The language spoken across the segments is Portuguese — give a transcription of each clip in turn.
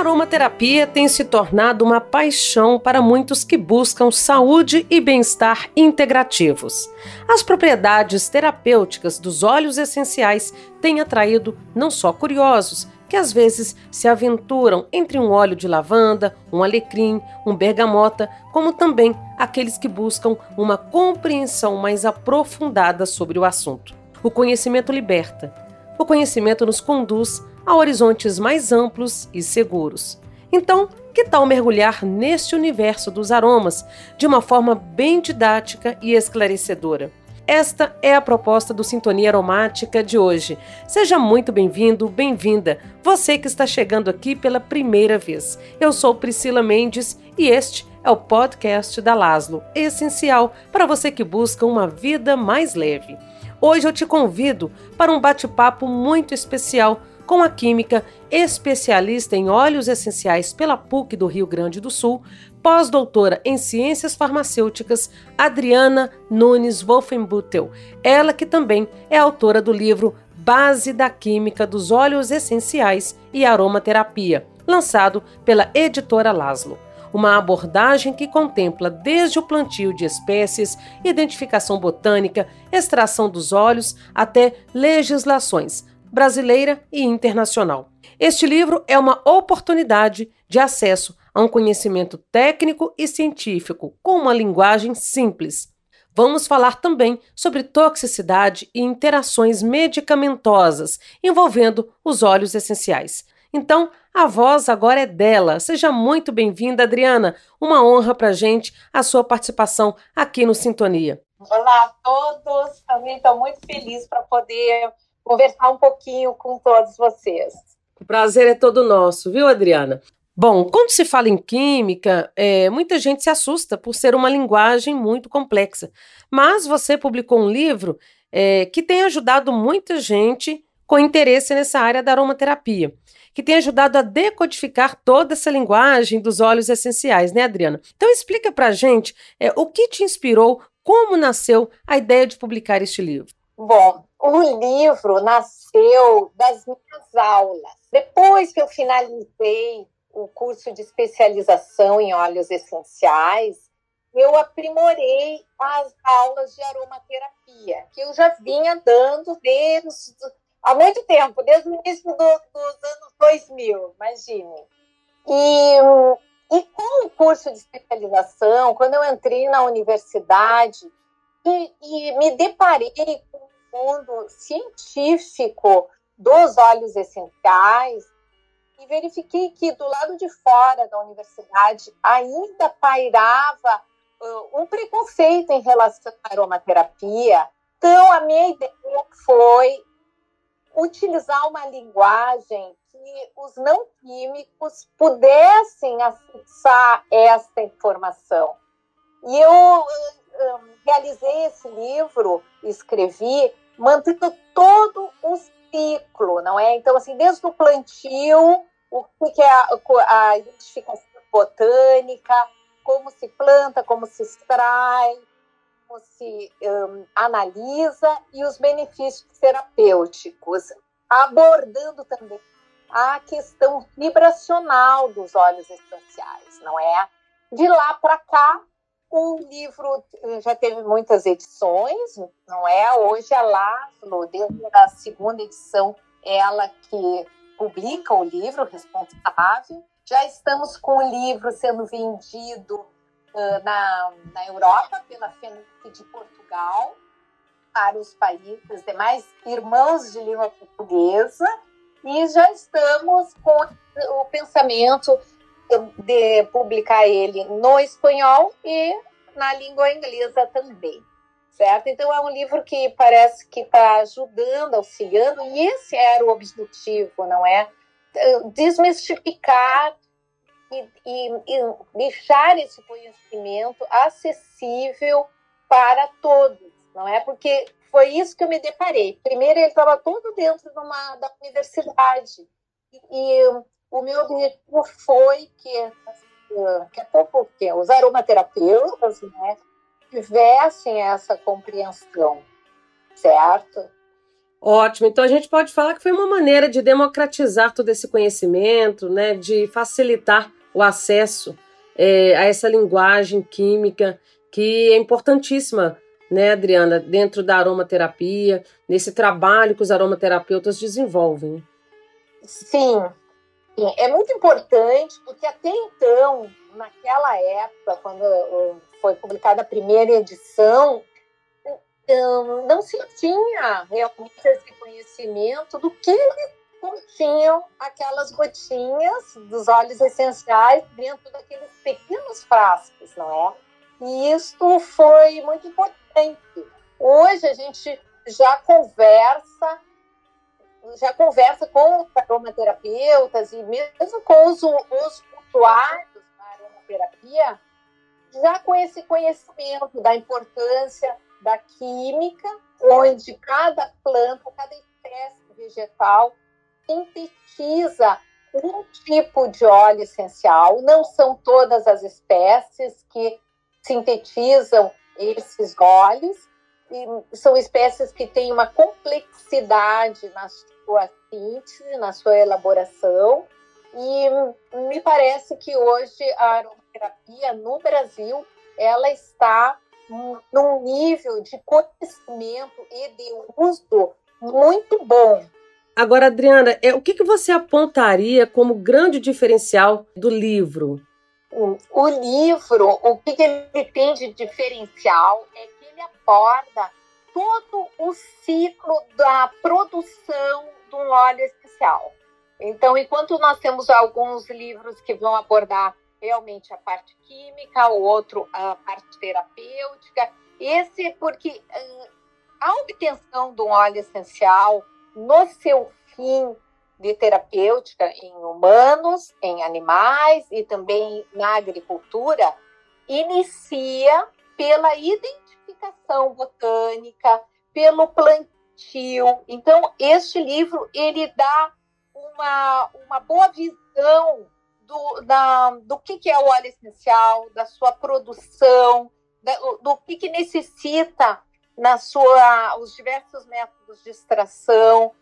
aromaterapia tem se tornado uma paixão para muitos que buscam saúde e bem-estar integrativos. As propriedades terapêuticas dos óleos essenciais têm atraído não só curiosos, que às vezes se aventuram entre um óleo de lavanda, um alecrim, um bergamota, como também aqueles que buscam uma compreensão mais aprofundada sobre o assunto. O conhecimento liberta. O conhecimento nos conduz a horizontes mais amplos e seguros. Então, que tal mergulhar neste universo dos aromas de uma forma bem didática e esclarecedora? Esta é a proposta do Sintonia Aromática de hoje. Seja muito bem-vindo, bem-vinda, você que está chegando aqui pela primeira vez. Eu sou Priscila Mendes e este é o podcast da Laslo, essencial para você que busca uma vida mais leve. Hoje eu te convido para um bate-papo muito especial com a química, especialista em óleos essenciais pela PUC do Rio Grande do Sul, pós-doutora em ciências farmacêuticas, Adriana Nunes Wolfenbüttel. Ela que também é autora do livro Base da Química dos Óleos Essenciais e Aromaterapia, lançado pela editora Laszlo uma abordagem que contempla desde o plantio de espécies, identificação botânica, extração dos óleos até legislações, brasileira e internacional. Este livro é uma oportunidade de acesso a um conhecimento técnico e científico com uma linguagem simples. Vamos falar também sobre toxicidade e interações medicamentosas envolvendo os óleos essenciais. Então, a voz agora é dela. Seja muito bem-vinda, Adriana. Uma honra para a gente a sua participação aqui no Sintonia. Olá a todos. Também estou muito feliz para poder conversar um pouquinho com todos vocês. O prazer é todo nosso, viu, Adriana? Bom, quando se fala em química, é, muita gente se assusta por ser uma linguagem muito complexa. Mas você publicou um livro é, que tem ajudado muita gente com interesse nessa área da aromaterapia, que tem ajudado a decodificar toda essa linguagem dos óleos essenciais, né, Adriana? Então explica pra gente é, o que te inspirou, como nasceu a ideia de publicar este livro. Bom, o livro nasceu das minhas aulas. Depois que eu finalizei o curso de especialização em óleos essenciais, eu aprimorei as aulas de aromaterapia, que eu já vinha dando desde há muito tempo, desde o início do, dos anos 2000, imagine. E, e com o curso de especialização, quando eu entrei na universidade e, e me deparei com mundo científico dos óleos essenciais e verifiquei que do lado de fora da universidade ainda pairava uh, um preconceito em relação à aromaterapia. Então, a minha ideia foi utilizar uma linguagem que os não químicos pudessem acessar essa informação. E eu realizei esse livro, escrevi mantendo todo o ciclo, não é? Então, assim, desde o plantio, o que é a, a identificação botânica, como se planta, como se extrai, como se um, analisa e os benefícios terapêuticos, abordando também a questão vibracional dos óleos essenciais, não é? De lá para cá, o livro eh, já teve muitas edições, não é? Hoje a Laszlo, desde a segunda edição, ela que publica o livro, responsável. Já estamos com o livro sendo vendido uh, na, na Europa pela FENIC de Portugal para os países demais irmãos de língua portuguesa e já estamos com o pensamento de publicar ele no espanhol e na língua inglesa também, certo? Então é um livro que parece que está ajudando, auxiliando, e esse era o objetivo, não é? Desmistificar e, e, e deixar esse conhecimento acessível para todos, não é? Porque foi isso que eu me deparei. Primeiro, ele estava todo dentro de uma, da universidade. E, e o meu objetivo foi que, que, que os aromaterapeutas né, tivessem essa compreensão, certo? Ótimo. Então a gente pode falar que foi uma maneira de democratizar todo esse conhecimento, né, de facilitar o acesso é, a essa linguagem química que é importantíssima, né, Adriana, dentro da aromaterapia, nesse trabalho que os aromaterapeutas desenvolvem. Sim. É muito importante porque até então, naquela época, quando foi publicada a primeira edição, então, não se tinha realmente esse conhecimento do que continham aquelas gotinhas dos óleos essenciais dentro daqueles pequenos frascos, não é? E isso foi muito importante. Hoje a gente já conversa, já conversa com aromaterapeutas e mesmo com os, os usuários da aromaterapia, já com esse conhecimento da importância da química, onde cada planta, cada espécie vegetal sintetiza um tipo de óleo essencial. Não são todas as espécies que sintetizam esses óleos, e são espécies que têm uma complexidade na sua síntese, na sua elaboração, e me parece que hoje a aromaterapia no Brasil ela está num nível de conhecimento e de uso muito bom. Agora, Adriana, é, o que, que você apontaria como grande diferencial do livro? O livro, o que, ele tem de diferencial é aborda todo o ciclo da produção de um óleo especial. Então, enquanto nós temos alguns livros que vão abordar realmente a parte química, o outro a parte terapêutica. Esse é porque hum, a obtenção de um óleo essencial no seu fim de terapêutica em humanos, em animais e também na agricultura, inicia pela identificação botânica, pelo plantio. Então, este livro ele dá uma, uma boa visão do, da, do que, que é o óleo essencial, da sua produção, da, do que, que necessita na sua os diversos métodos de extração,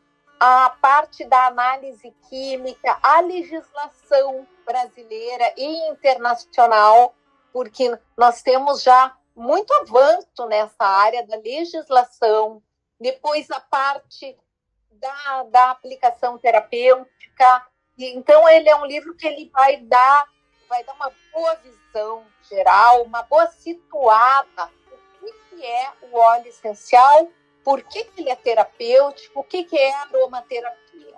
a parte da análise química, a legislação brasileira e internacional, porque nós temos já muito avanço nessa área da legislação, depois a parte da, da aplicação terapêutica, então ele é um livro que ele vai dar, vai dar uma boa visão geral, uma boa situada o que, é o óleo essencial, por que, que ele é terapêutico, o que, que é aromaterapia.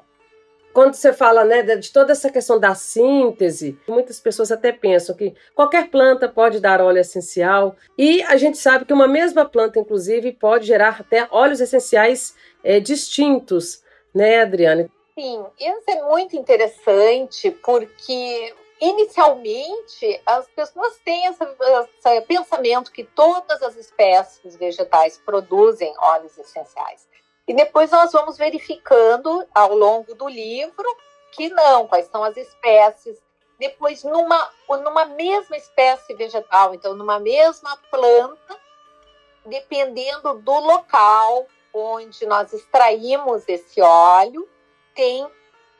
Quando você fala né, de toda essa questão da síntese, muitas pessoas até pensam que qualquer planta pode dar óleo essencial, e a gente sabe que uma mesma planta, inclusive, pode gerar até óleos essenciais é, distintos, né, Adriane? Sim, isso é muito interessante porque inicialmente as pessoas têm esse, esse, pensamento que todas as espécies vegetais produzem óleos essenciais. E depois nós vamos verificando ao longo do livro que não, quais são as espécies. Depois, numa, numa mesma espécie vegetal, então numa mesma planta, dependendo do local onde nós extraímos esse óleo, tem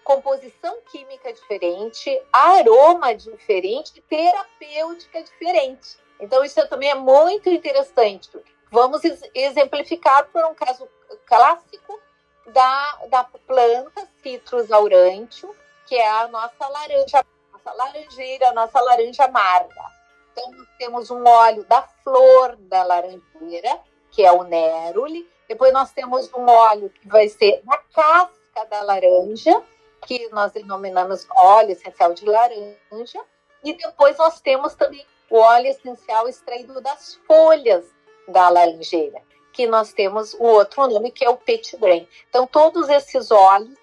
composição química diferente, aroma diferente, terapêutica diferente. Então, isso também é muito interessante. Vamos exemplificar por um caso clássico da, da planta Citrus aurantium, que é a nossa laranja, nossa laranjeira, a nossa laranja amarga. Então, nós temos um óleo da flor da laranjeira, que é o neroli. Depois, nós temos um óleo que vai ser da casca da laranja, que nós denominamos óleo essencial de laranja, e depois nós temos também o óleo essencial extraído das folhas da laranjeira, que nós temos o outro nome que é o petit grain. Então todos esses óleos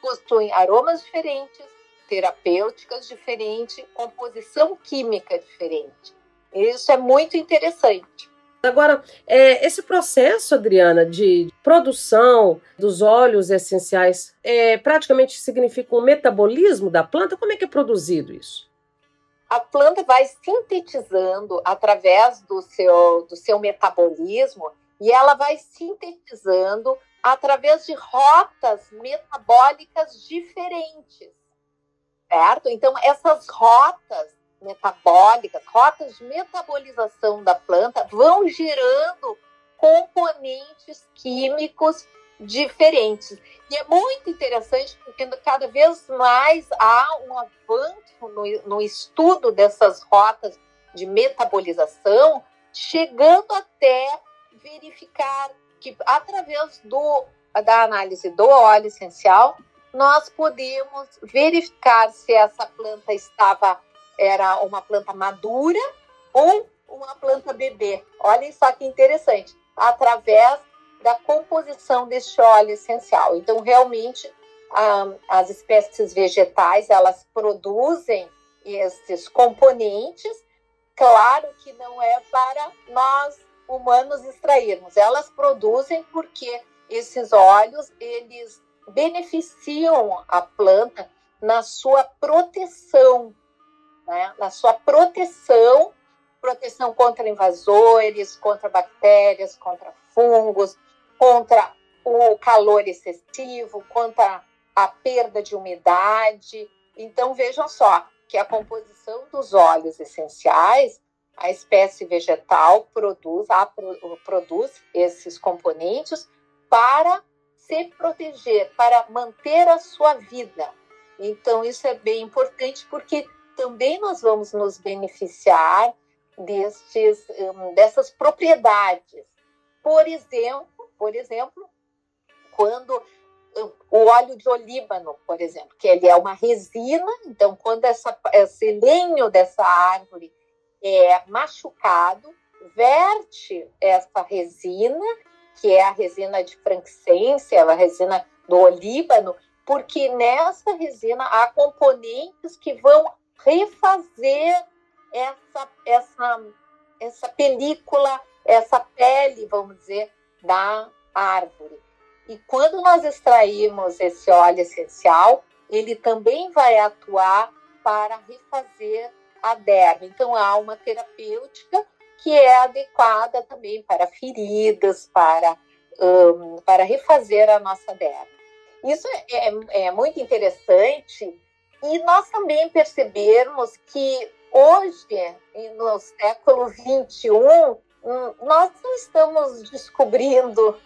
possuem aromas diferentes, terapêuticas diferentes, composição química diferente. Isso é muito interessante. Agora, é, esse processo, Adriana, de produção dos óleos essenciais, é, praticamente significa um metabolismo da planta? Como é que é produzido isso? A planta vai sintetizando através do seu, do seu metabolismo e ela vai sintetizando através de rotas metabólicas diferentes, certo? Então, essas rotas metabólicas, rotas de metabolização da planta vão gerando componentes químicos diferentes. E é muito interessante porque cada vez mais há um avanço no, no estudo dessas rotas de metabolização, chegando até verificar que através do, da análise do óleo essencial, nós podemos verificar se essa planta estava era uma planta madura ou uma planta bebê. Olhem só que interessante, através da composição deste óleo essencial. Então, realmente, as espécies vegetais elas produzem esses componentes. Claro que não é para nós humanos extrairmos. Elas produzem porque esses óleos eles beneficiam a planta na sua proteção, né? na sua proteção, proteção contra invasores, contra bactérias, contra fungos, contra o calor excessivo, contra a perda de umidade. Então vejam só que a composição dos óleos essenciais a espécie vegetal produz, a, produz esses componentes para se proteger, para manter a sua vida. Então, isso é bem importante porque também nós vamos nos beneficiar destes, um, dessas propriedades. Por exemplo, por exemplo, quando hum, o óleo de olíbano, por exemplo, que ele é uma resina, então quando essa, esse lenho dessa árvore é machucado, verte essa resina, que é a resina de frankincense, a resina do olíbano, porque nessa resina há componentes que vão refazer essa, essa, essa película, essa pele, vamos dizer, da árvore. E quando nós extraímos esse óleo essencial, ele também vai atuar para refazer a derma. Então, há uma terapêutica que é adequada também para feridas, para, um, para refazer a nossa derma. Isso é, é, é muito interessante e nós também percebermos que hoje, no século XXI, hum, nós não estamos descobrindo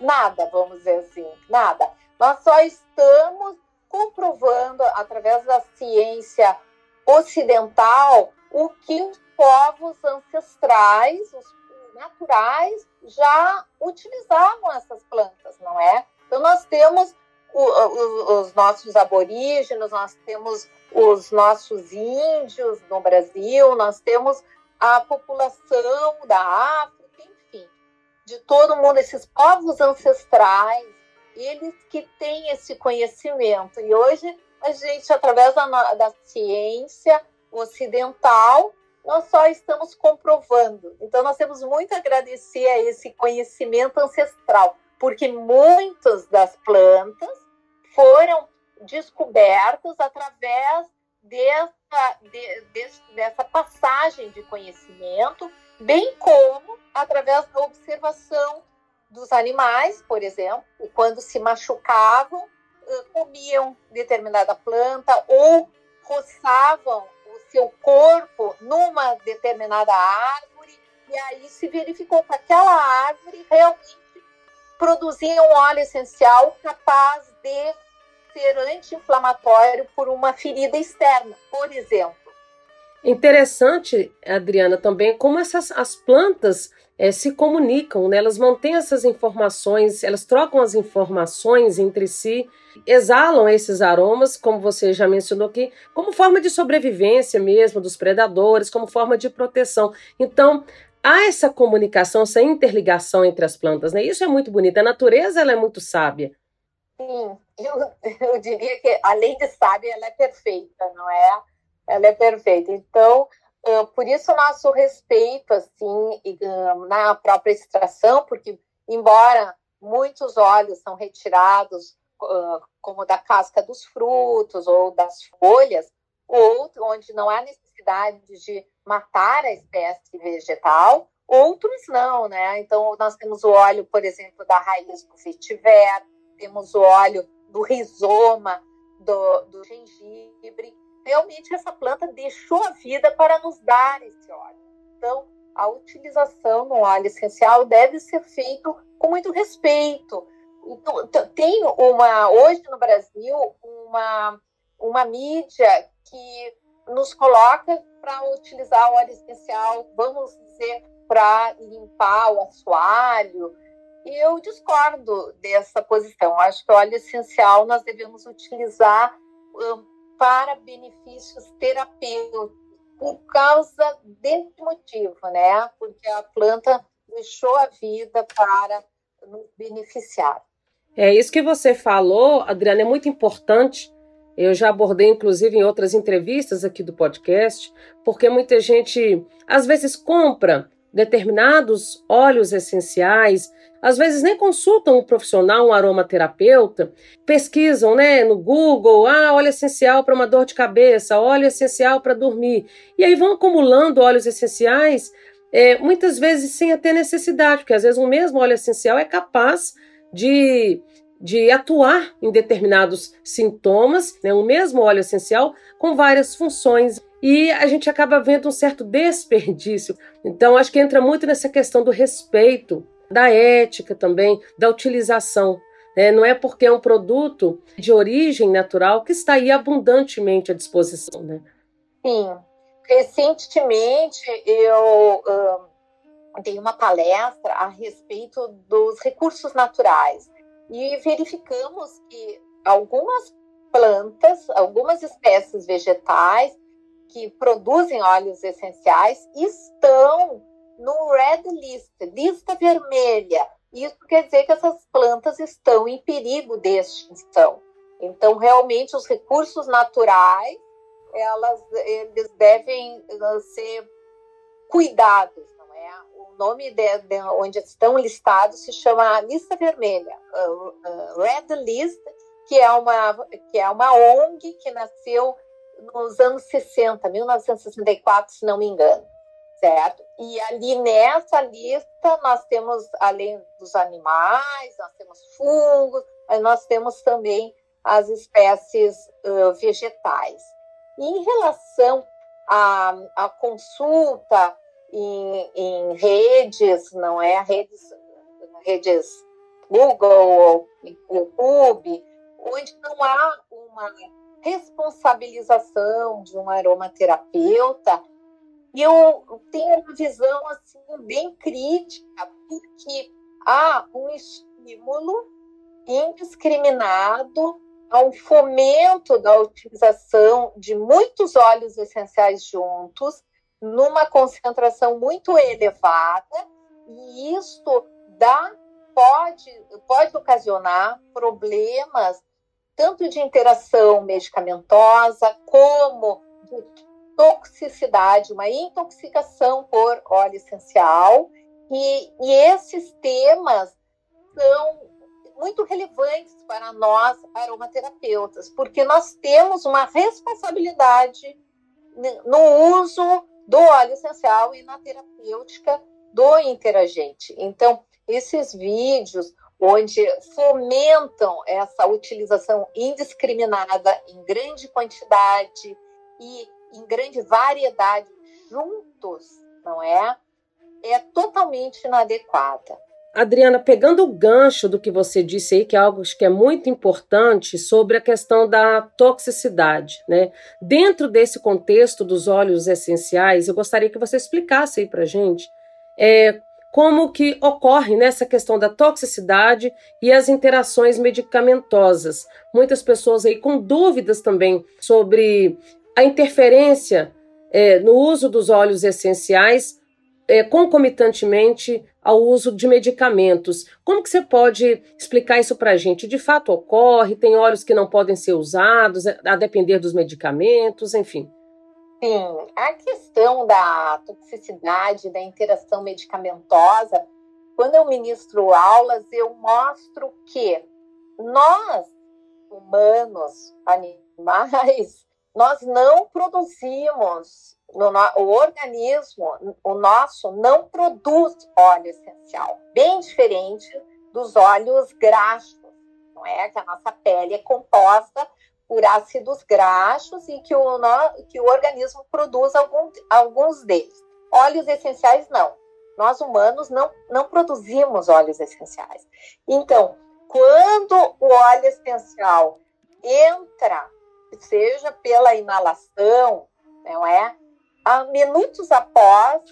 nada, vamos dizer assim, nada. Nós só estamos comprovando através da ciência ocidental o que os povos ancestrais, os naturais, já utilizavam essas plantas, não é? Então, nós temos os nossos aborígenes, nós temos os nossos índios no Brasil, nós temos a população da África, enfim, de todo mundo, esses povos ancestrais, eles que têm esse conhecimento. E hoje a gente, através da, da ciência ocidental, nós só estamos comprovando. Então, nós temos muito a agradecer a esse conhecimento ancestral, porque muitas das plantas foram descobertas através dessa, de, de, dessa passagem de conhecimento, bem como através da observação dos animais, por exemplo, quando se machucavam, comiam determinada planta ou roçavam o seu corpo numa determinada árvore e aí se verificou que aquela árvore realmente produzia um óleo essencial capaz de ser anti-inflamatório por uma ferida externa, por exemplo. Interessante, Adriana, também como essas as plantas é, se comunicam, né? elas mantêm essas informações, elas trocam as informações entre si, exalam esses aromas, como você já mencionou aqui, como forma de sobrevivência mesmo dos predadores, como forma de proteção. Então, há essa comunicação, essa interligação entre as plantas, né? Isso é muito bonito. A natureza ela é muito sábia. Sim, eu, eu diria que além de sábia, ela é perfeita, não é? Ela é perfeita. Então, por isso nosso respeito assim na própria extração, porque embora muitos óleos são retirados como da casca dos frutos ou das folhas, ou onde não há necessidade de matar a espécie vegetal, Outros não, né? Então, nós temos o óleo, por exemplo, da raiz do vetiver, temos o óleo do rizoma, do, do gengibre. Realmente, essa planta deixou a vida para nos dar esse óleo. Então, a utilização no óleo essencial deve ser feito com muito respeito. Então, tem uma, hoje no Brasil, uma, uma mídia que nos coloca para utilizar o óleo essencial, vamos dizer, para limpar o assoalho. E eu discordo dessa posição. Acho que o óleo essencial nós devemos utilizar para benefícios terapêuticos por causa desse motivo, né? Porque a planta deixou a vida para nos beneficiar. É isso que você falou, Adriana, é muito importante. Eu já abordei, inclusive, em outras entrevistas aqui do podcast, porque muita gente às vezes compra determinados óleos essenciais, às vezes nem consultam um profissional, um aromaterapeuta, pesquisam né, no Google, ah, óleo essencial para uma dor de cabeça, óleo essencial para dormir, e aí vão acumulando óleos essenciais, é, muitas vezes sem até necessidade, porque às vezes um mesmo óleo essencial é capaz de, de atuar em determinados sintomas, né, o mesmo óleo essencial com várias funções e a gente acaba vendo um certo desperdício. Então, acho que entra muito nessa questão do respeito, da ética também, da utilização. Né? Não é porque é um produto de origem natural que está aí abundantemente à disposição. Né? Sim. Recentemente, eu uh, dei uma palestra a respeito dos recursos naturais e verificamos que algumas plantas, algumas espécies vegetais que produzem óleos essenciais estão no red list, lista vermelha. Isso quer dizer que essas plantas estão em perigo de extinção. Então, realmente, os recursos naturais, elas, eles devem uh, ser cuidados, não é? O nome de, de onde estão listados se chama lista vermelha, uh, uh, red list, que é uma que é uma ONG que nasceu nos anos 60, 1964, se não me engano, certo? E ali nessa lista nós temos, além dos animais, nós temos fungos, nós temos também as espécies uh, vegetais. E em relação à, à consulta em, em, redes, não é? Redes, redes Google, YouTube, onde não há uma responsabilização de um aromaterapeuta. E eu tenho uma visão assim bem crítica, porque há um estímulo indiscriminado ao fomento da utilização de muitos óleos essenciais juntos, numa concentração muito elevada, e isto dá, pode, pode ocasionar problemas tanto de interação medicamentosa como de toxicidade, uma intoxicação por óleo essencial. E, e esses temas são muito relevantes para nós aromaterapeutas, porque nós temos uma responsabilidade no uso do óleo essencial e na terapêutica do interagente. Então, esses vídeos, onde fomentam essa utilização indiscriminada em grande quantidade e em grande variedade juntos, não é? É totalmente inadequada. Adriana, pegando o gancho do que você disse aí, que é algo que é muito importante sobre a questão da toxicidade, né? Dentro desse contexto dos óleos essenciais, eu gostaria que você explicasse aí para gente é, como que ocorre nessa questão da toxicidade e as interações medicamentosas. Muitas pessoas aí com dúvidas também sobre a interferência é, no uso dos óleos essenciais é, concomitantemente ao uso de medicamentos. Como que você pode explicar isso para a gente? De fato ocorre? Tem óleos que não podem ser usados a depender dos medicamentos, enfim. Sim, a questão da toxicidade, da interação medicamentosa, quando eu ministro aulas, eu mostro que nós, humanos, animais, nós não produzimos no, o organismo, o nosso, não produz óleo essencial, bem diferente dos óleos graxos, não é? Que a nossa pele é composta por ácidos graxos e que o, que o organismo produz algum, alguns deles. Óleos essenciais, não. Nós humanos não, não produzimos óleos essenciais. Então, quando o óleo essencial entra, seja pela inalação, não é? a minutos após,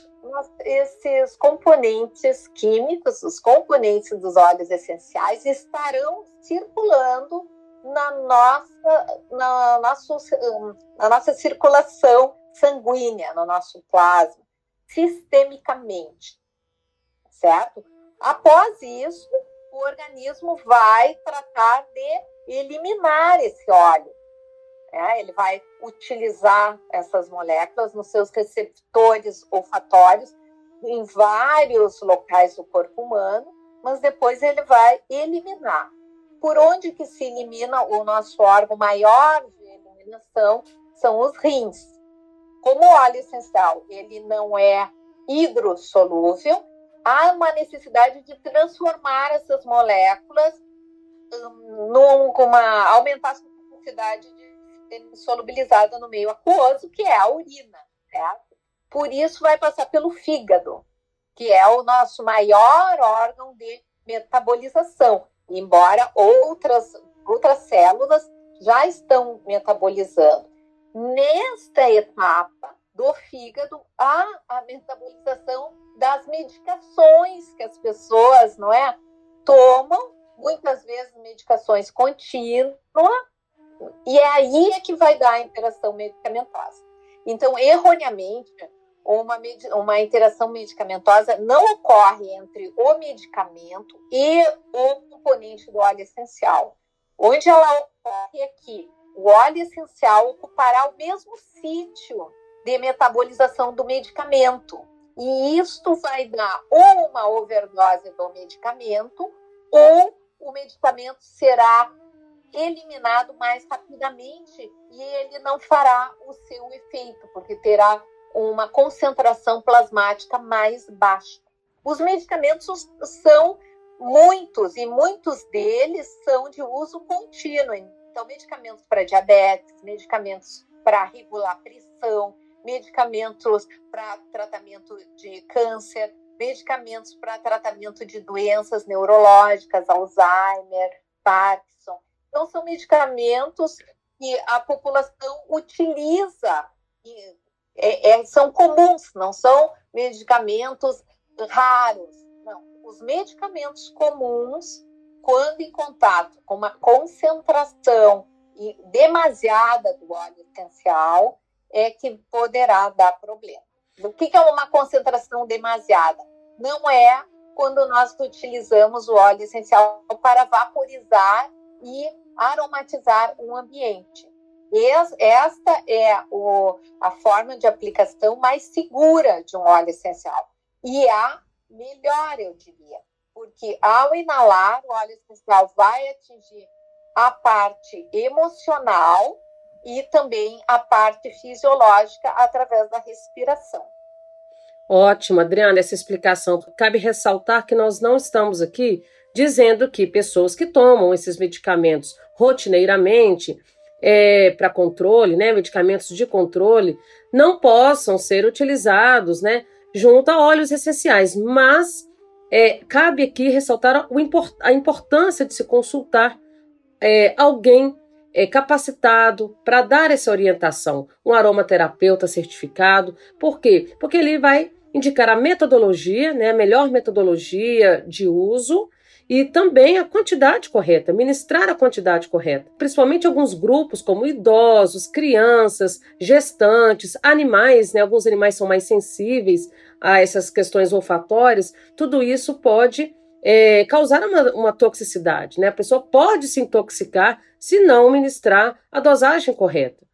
esses componentes químicos, os componentes dos óleos essenciais, estarão circulando na nossa, na, nosso, na nossa circulação sanguínea, no nosso plasma, sistemicamente, certo? Após isso, o organismo vai tratar de eliminar esse óleo é, ele vai utilizar essas moléculas nos seus receptores olfatórios em vários locais do corpo humano, mas depois ele vai eliminar. Por onde que se elimina o nosso órgão maior de eliminação são os rins. Como o óleo essencial ele não é hidrossolúvel, há uma necessidade de transformar essas moléculas hum, numa aumentar a capacidade de solubilizada no meio aquoso, que é a urina. Certo? Por isso, vai passar pelo fígado, que é o nosso maior órgão de metabolização, embora outras, outras células já estão metabolizando. Nesta etapa do fígado, há a metabolização das medicações que as pessoas, não é, tomam, muitas vezes medicações contínuas, e é aí é que vai dar a interação medicamentosa. Então, erroneamente, uma, uma interação medicamentosa não ocorre entre o medicamento e o componente do óleo essencial. Onde ela ocorre é que o óleo essencial ocupará o mesmo sítio de metabolização do medicamento. E isto vai dar ou uma overdose do medicamento, ou o medicamento será eliminado mais rapidamente e ele não fará o seu efeito, porque terá uma concentração plasmática mais baixa. Os medicamentos são muitos e muitos deles são de uso contínuo. Então, medicamentos para diabetes, medicamentos para regular pressão, medicamentos para tratamento de câncer, medicamentos para tratamento de doenças neurológicas, Alzheimer, Parkinson. Então, são medicamentos que a população utiliza, é, é, são comuns, não são medicamentos raros. Não, os medicamentos comuns, quando em contato com uma concentração demasiada do óleo essencial, é que poderá dar problema. O que é uma concentração demasiada? Não é quando nós utilizamos o óleo essencial para vaporizar e aromatizar um ambiente. Esta é o, a forma de aplicação mais segura de um óleo essencial. E a melhor, eu diria, porque ao inalar, o óleo essencial vai atingir a parte emocional e também a parte fisiológica através da respiração. Ótimo, Adriana, essa explicação. Cabe ressaltar que nós não estamos aqui dizendo que pessoas que tomam esses medicamentos rotineiramente é, para controle, né, medicamentos de controle, não possam ser utilizados, né, junto a óleos essenciais. Mas é, cabe aqui ressaltar a importância de se consultar é, alguém é, capacitado para dar essa orientação, um aromaterapeuta certificado. Por quê? Porque ele vai indicar a metodologia, né, a melhor metodologia de uso e também a quantidade correta, ministrar a quantidade correta. Principalmente alguns grupos, como idosos, crianças, gestantes, animais, né? Alguns animais são mais sensíveis a essas questões olfatórias. Tudo isso pode é, causar uma, uma toxicidade, né? A pessoa pode se intoxicar se não ministrar a dosagem correta.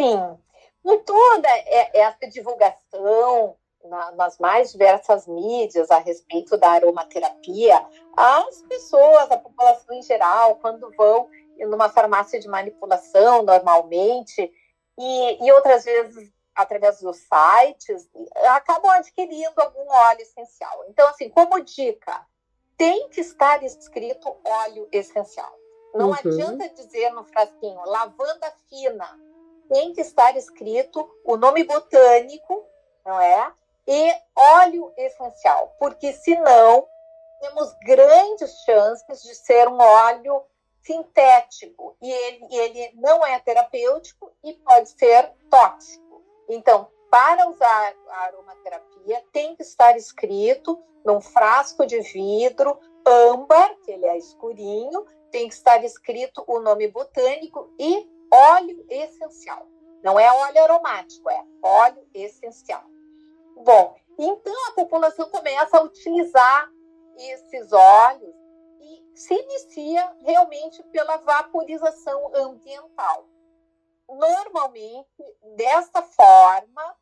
Sim. Com toda essa divulgação, na, nas mais diversas mídias a respeito da aromaterapia, as pessoas, a população em geral, quando vão numa farmácia de manipulação normalmente, e, e outras vezes através dos sites, acabam adquirindo algum óleo essencial. Então, assim, como dica, tem que estar escrito óleo essencial. Não uhum. adianta dizer no frasquinho lavanda fina. Tem que estar escrito o nome botânico, não é? E óleo essencial, porque senão temos grandes chances de ser um óleo sintético e ele, ele não é terapêutico e pode ser tóxico. Então, para usar a aromaterapia, tem que estar escrito num frasco de vidro âmbar, que ele é escurinho, tem que estar escrito o nome botânico e óleo essencial. Não é óleo aromático, é óleo essencial. Bom, então a população começa a utilizar esses óleos e se inicia realmente pela vaporização ambiental. Normalmente, dessa forma,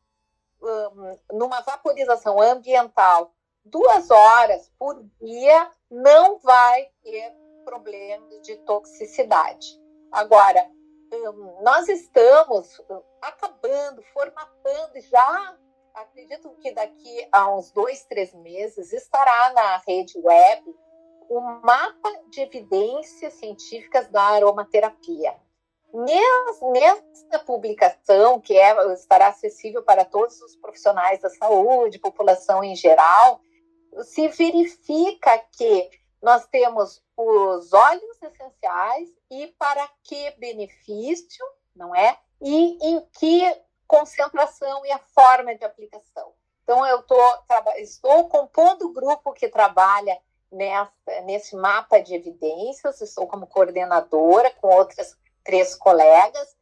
numa vaporização ambiental, duas horas por dia, não vai ter problemas de toxicidade. Agora, nós estamos acabando, formatando já, acredito que daqui a uns dois, três meses, estará na rede web o mapa de evidências científicas da aromaterapia. Nesta publicação, que é, estará acessível para todos os profissionais da saúde, população em geral, se verifica que nós temos os óleos essenciais e para que benefício, não é? E em que concentração e a forma de aplicação. Então, eu tô, estou compondo o grupo que trabalha nessa, nesse mapa de evidências, estou como coordenadora com outras três colegas,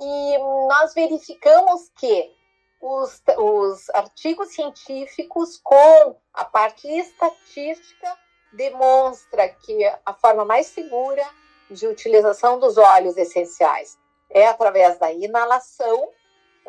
e nós verificamos que os, os artigos científicos com a parte estatística demonstra que a forma mais segura de utilização dos óleos essenciais é através da inalação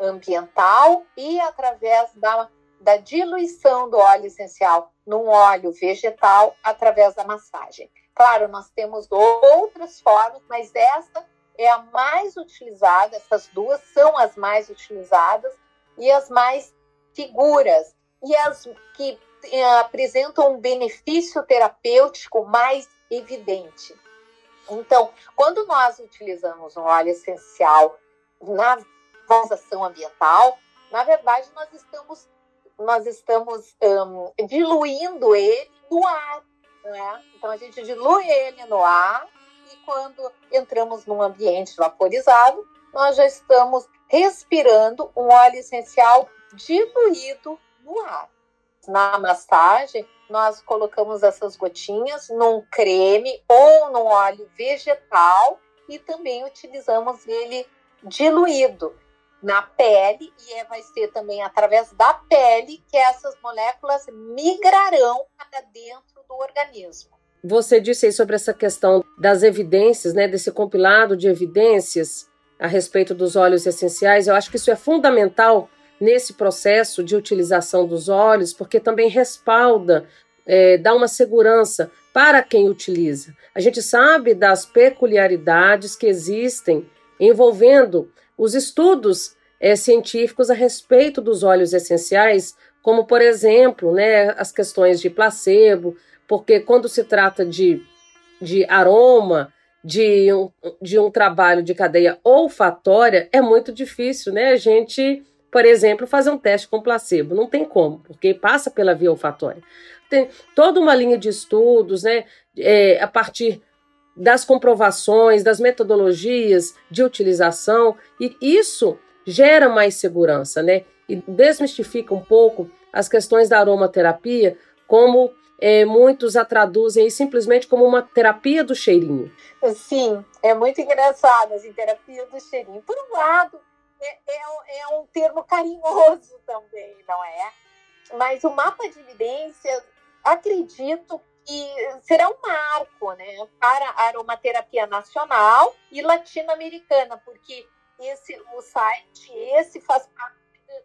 ambiental e através da, da diluição do óleo essencial num óleo vegetal através da massagem. Claro, nós temos outras formas, mas essa é a mais utilizada, essas duas são as mais utilizadas e as mais seguras e as que eh, apresentam um benefício terapêutico mais evidente. Então, quando nós utilizamos um óleo essencial na valorização ambiental, na verdade nós estamos nós estamos um, diluindo ele no ar, né? Então a gente dilui ele no ar e quando entramos num ambiente vaporizado, nós já estamos respirando um óleo essencial diluído no ar. Na massagem, nós colocamos essas gotinhas num creme ou num óleo vegetal e também utilizamos ele diluído na pele e é, vai ser também através da pele que essas moléculas migrarão para dentro do organismo. Você disse aí sobre essa questão das evidências, né, desse compilado de evidências a respeito dos óleos essenciais. Eu acho que isso é fundamental nesse processo de utilização dos óleos, porque também respalda, é, dá uma segurança para quem utiliza. A gente sabe das peculiaridades que existem envolvendo os estudos é, científicos a respeito dos óleos essenciais, como, por exemplo, né, as questões de placebo, porque quando se trata de, de aroma, de um, de um trabalho de cadeia olfatória, é muito difícil, né? A gente, por exemplo, fazer um teste com placebo. Não tem como, porque passa pela via olfatória. Tem toda uma linha de estudos, né? É, a partir das comprovações, das metodologias de utilização, e isso gera mais segurança, né? E desmistifica um pouco as questões da aromaterapia como é, muitos a traduzem simplesmente como uma terapia do cheirinho. Sim, é muito engraçado, assim, terapia do cheirinho. Por um lado, é, é, é um termo carinhoso também, não é? Mas o mapa de evidências, acredito que será um marco né, para a aromaterapia nacional e latino-americana, porque esse, o site esse faz parte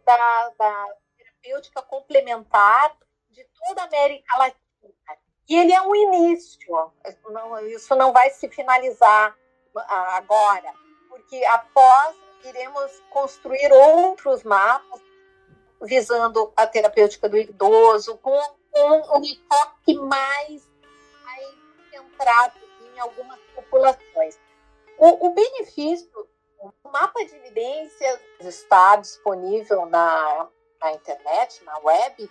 da, da terapêutica complementar de toda a América Latina. E ele é um início, não, isso não vai se finalizar agora, porque após iremos construir outros mapas visando a terapêutica do idoso, com, com um enfoque mais, mais centrado em algumas populações. O, o benefício, o mapa de evidências está disponível na, na internet, na web,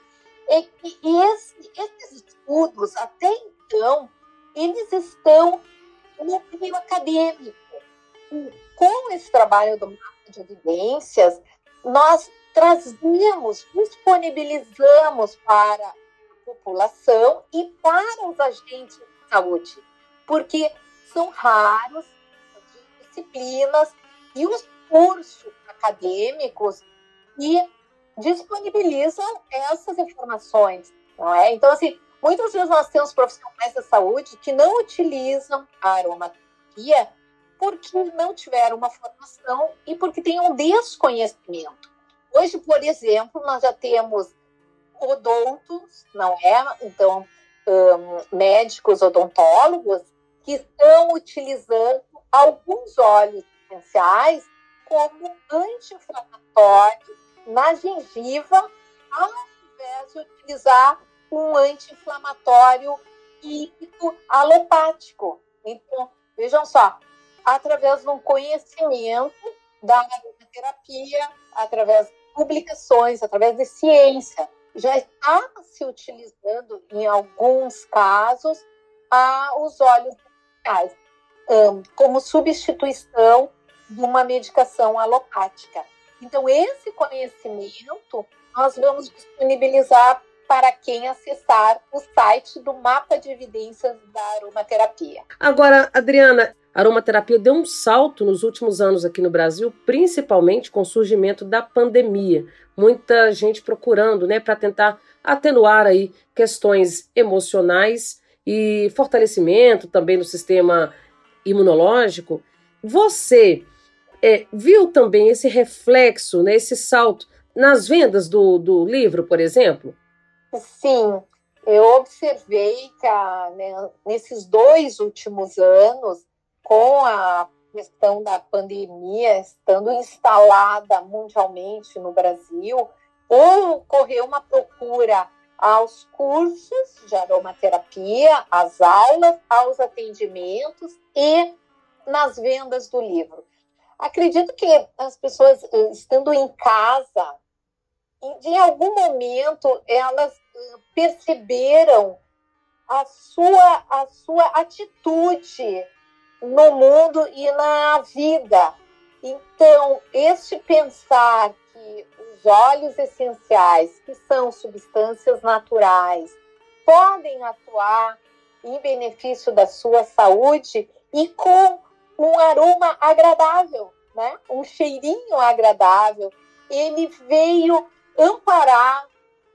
é que esse, esses estudos, até então, eles estão no meio acadêmico. Com esse trabalho do mapa de evidências, nós trazemos, disponibilizamos para população e para os agentes de saúde, porque são raros disciplinas e os cursos acadêmicos e disponibilizam essas informações, não é? Então, assim, muitas vezes nós temos profissionais da saúde que não utilizam a aromaterapia porque não tiveram uma formação e porque têm um desconhecimento. Hoje, por exemplo, nós já temos odontos, não é? Então, um, médicos odontólogos que estão utilizando alguns óleos essenciais como anti-inflamatório na gengiva, ao invés de utilizar um anti-inflamatório químico alopático. Então, vejam só, através de um conhecimento da terapia, através de publicações, através de ciência, já está se utilizando, em alguns casos, a, os óleos essenciais um, como substituição de uma medicação alopática. Então, esse conhecimento nós vamos disponibilizar para quem acessar o site do mapa de evidências da aromaterapia. Agora, Adriana, a aromaterapia deu um salto nos últimos anos aqui no Brasil, principalmente com o surgimento da pandemia. Muita gente procurando, né, para tentar atenuar aí questões emocionais e fortalecimento também do sistema imunológico. Você é, viu também esse reflexo, né, esse salto nas vendas do, do livro, por exemplo? Sim, eu observei que a, né, nesses dois últimos anos, com a questão da pandemia estando instalada mundialmente no Brasil, ocorreu uma procura aos cursos de aromaterapia, às aulas, aos atendimentos e nas vendas do livro. Acredito que as pessoas, eh, estando em casa, de algum momento elas eh, perceberam a sua, a sua atitude no mundo e na vida. Então, este pensar que os óleos essenciais, que são substâncias naturais, podem atuar em benefício da sua saúde e com um aroma agradável, né? um cheirinho agradável. Ele veio amparar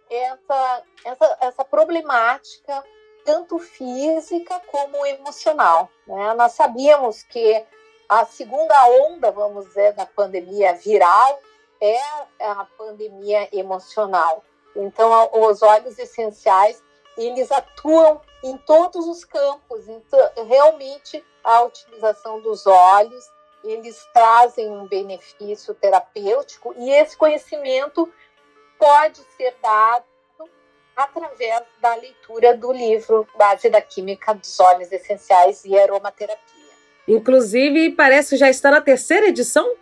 essa, essa, essa problemática, tanto física como emocional. Né? Nós sabíamos que a segunda onda, vamos dizer, da pandemia viral é a pandemia emocional. Então, os óleos essenciais, eles atuam em todos os campos. Então, realmente, a utilização dos óleos, eles trazem um benefício terapêutico e esse conhecimento pode ser dado através da leitura do livro Base da Química dos Óleos Essenciais e Aromaterapia. Inclusive, parece que já está na terceira edição?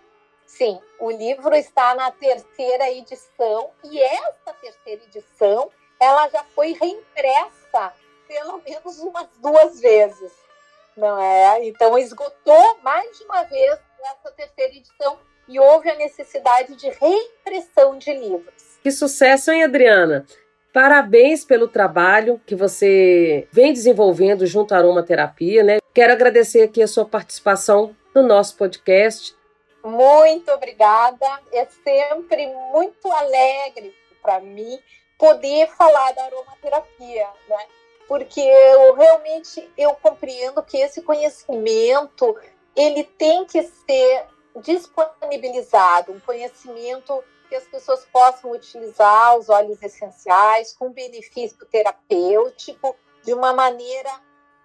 Sim, o livro está na terceira edição e essa terceira edição ela já foi reimpressa pelo menos umas duas vezes, não é? Então esgotou mais de uma vez essa terceira edição e houve a necessidade de reimpressão de livros. Que sucesso, hein, Adriana? Parabéns pelo trabalho que você vem desenvolvendo junto à aromaterapia, né? Quero agradecer aqui a sua participação no nosso podcast. Muito obrigada. É sempre muito alegre para mim poder falar da aromaterapia, né? Porque eu realmente eu compreendo que esse conhecimento ele tem que ser disponibilizado, um conhecimento que as pessoas possam utilizar os óleos essenciais com benefício terapêutico de uma maneira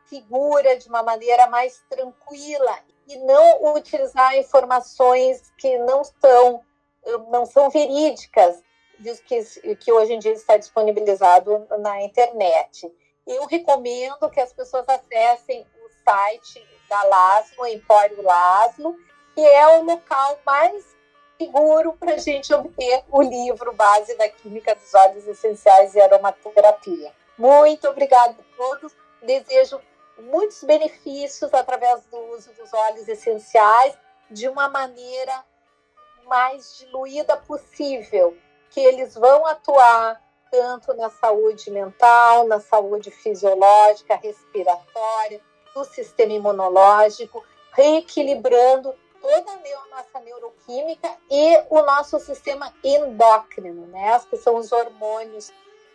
segura, de uma maneira mais tranquila. e não utilizar informações que não são, não são verídicas que, que hoje em dia está disponibilizado na internet. Eu recomendo que as pessoas acessem o site da Laslo, Empório Laslo, que é o local mais seguro para a gente obter o livro Base da Química dos Óleos Essenciais e Aromaterapia. Muito obrigada a todos. Desejo muitos benefícios através do uso dos óleos essenciais de uma maneira mais diluída possível, que eles vão atuar tanto na saúde mental, na saúde fisiológica, respiratória, do sistema imunológico, reequilibrando toda a nossa neuroquímica e o nosso sistema endócrino, né? Que são os hormônios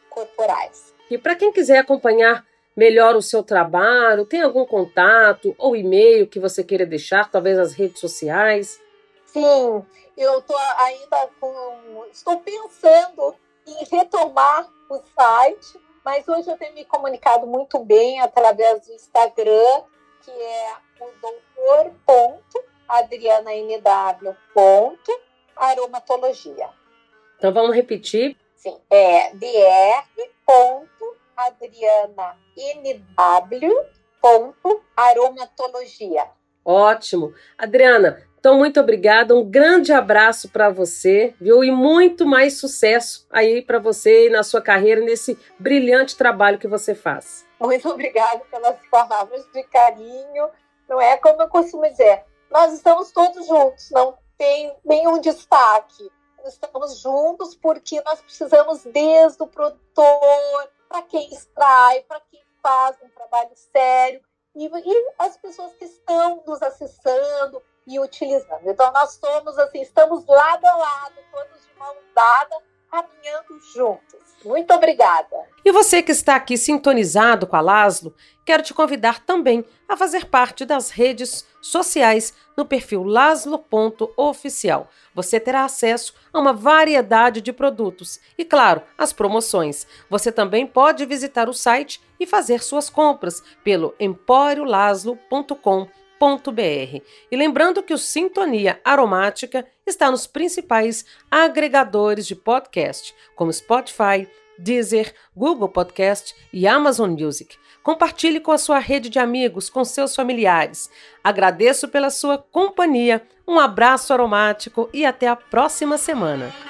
corporais. E para quem quiser acompanhar melhor o seu trabalho, tem algum contato ou e-mail que você queira deixar, talvez as redes sociais? Sim, eu estou ainda com. Estou pensando em retomar o site, mas hoje eu tenho me comunicado muito bem através do Instagram, que é o doutor Adriana NW. Aromatologia. Então vamos repetir? Sim, é dr. Adriana NW. Aromatologia. Ótimo. Adriana, então muito obrigada, um grande abraço para você, viu? E muito mais sucesso aí para você e na sua carreira nesse brilhante trabalho que você faz. Muito obrigada pelas palavras de carinho. Não é como eu costumo dizer, nós estamos todos juntos, não tem nenhum destaque. Estamos juntos porque nós precisamos desde o produtor, para quem extrai, para quem faz um trabalho sério, e, e, as pessoas que estão nos acessando e utilizando. Então, nós somos assim, estamos lado a lado, todos de mão dada, caminhando juntos. Muito obrigada. E você que está aqui sintonizado com a Laslo, quero te convidar também a fazer parte das redes sociais no perfil laslo.oficial. Você terá acesso a uma variedade de produtos e, claro, as promoções. Você também pode visitar o site e fazer suas compras pelo empóriolaslo.com.br e lembrando que o Sintonia Aromática está nos principais agregadores de podcast, como Spotify, Deezer, Google Podcast e Amazon Music. Compartilhe com a sua rede de amigos, com seus familiares. Agradeço pela sua companhia, um abraço aromático e até a próxima semana.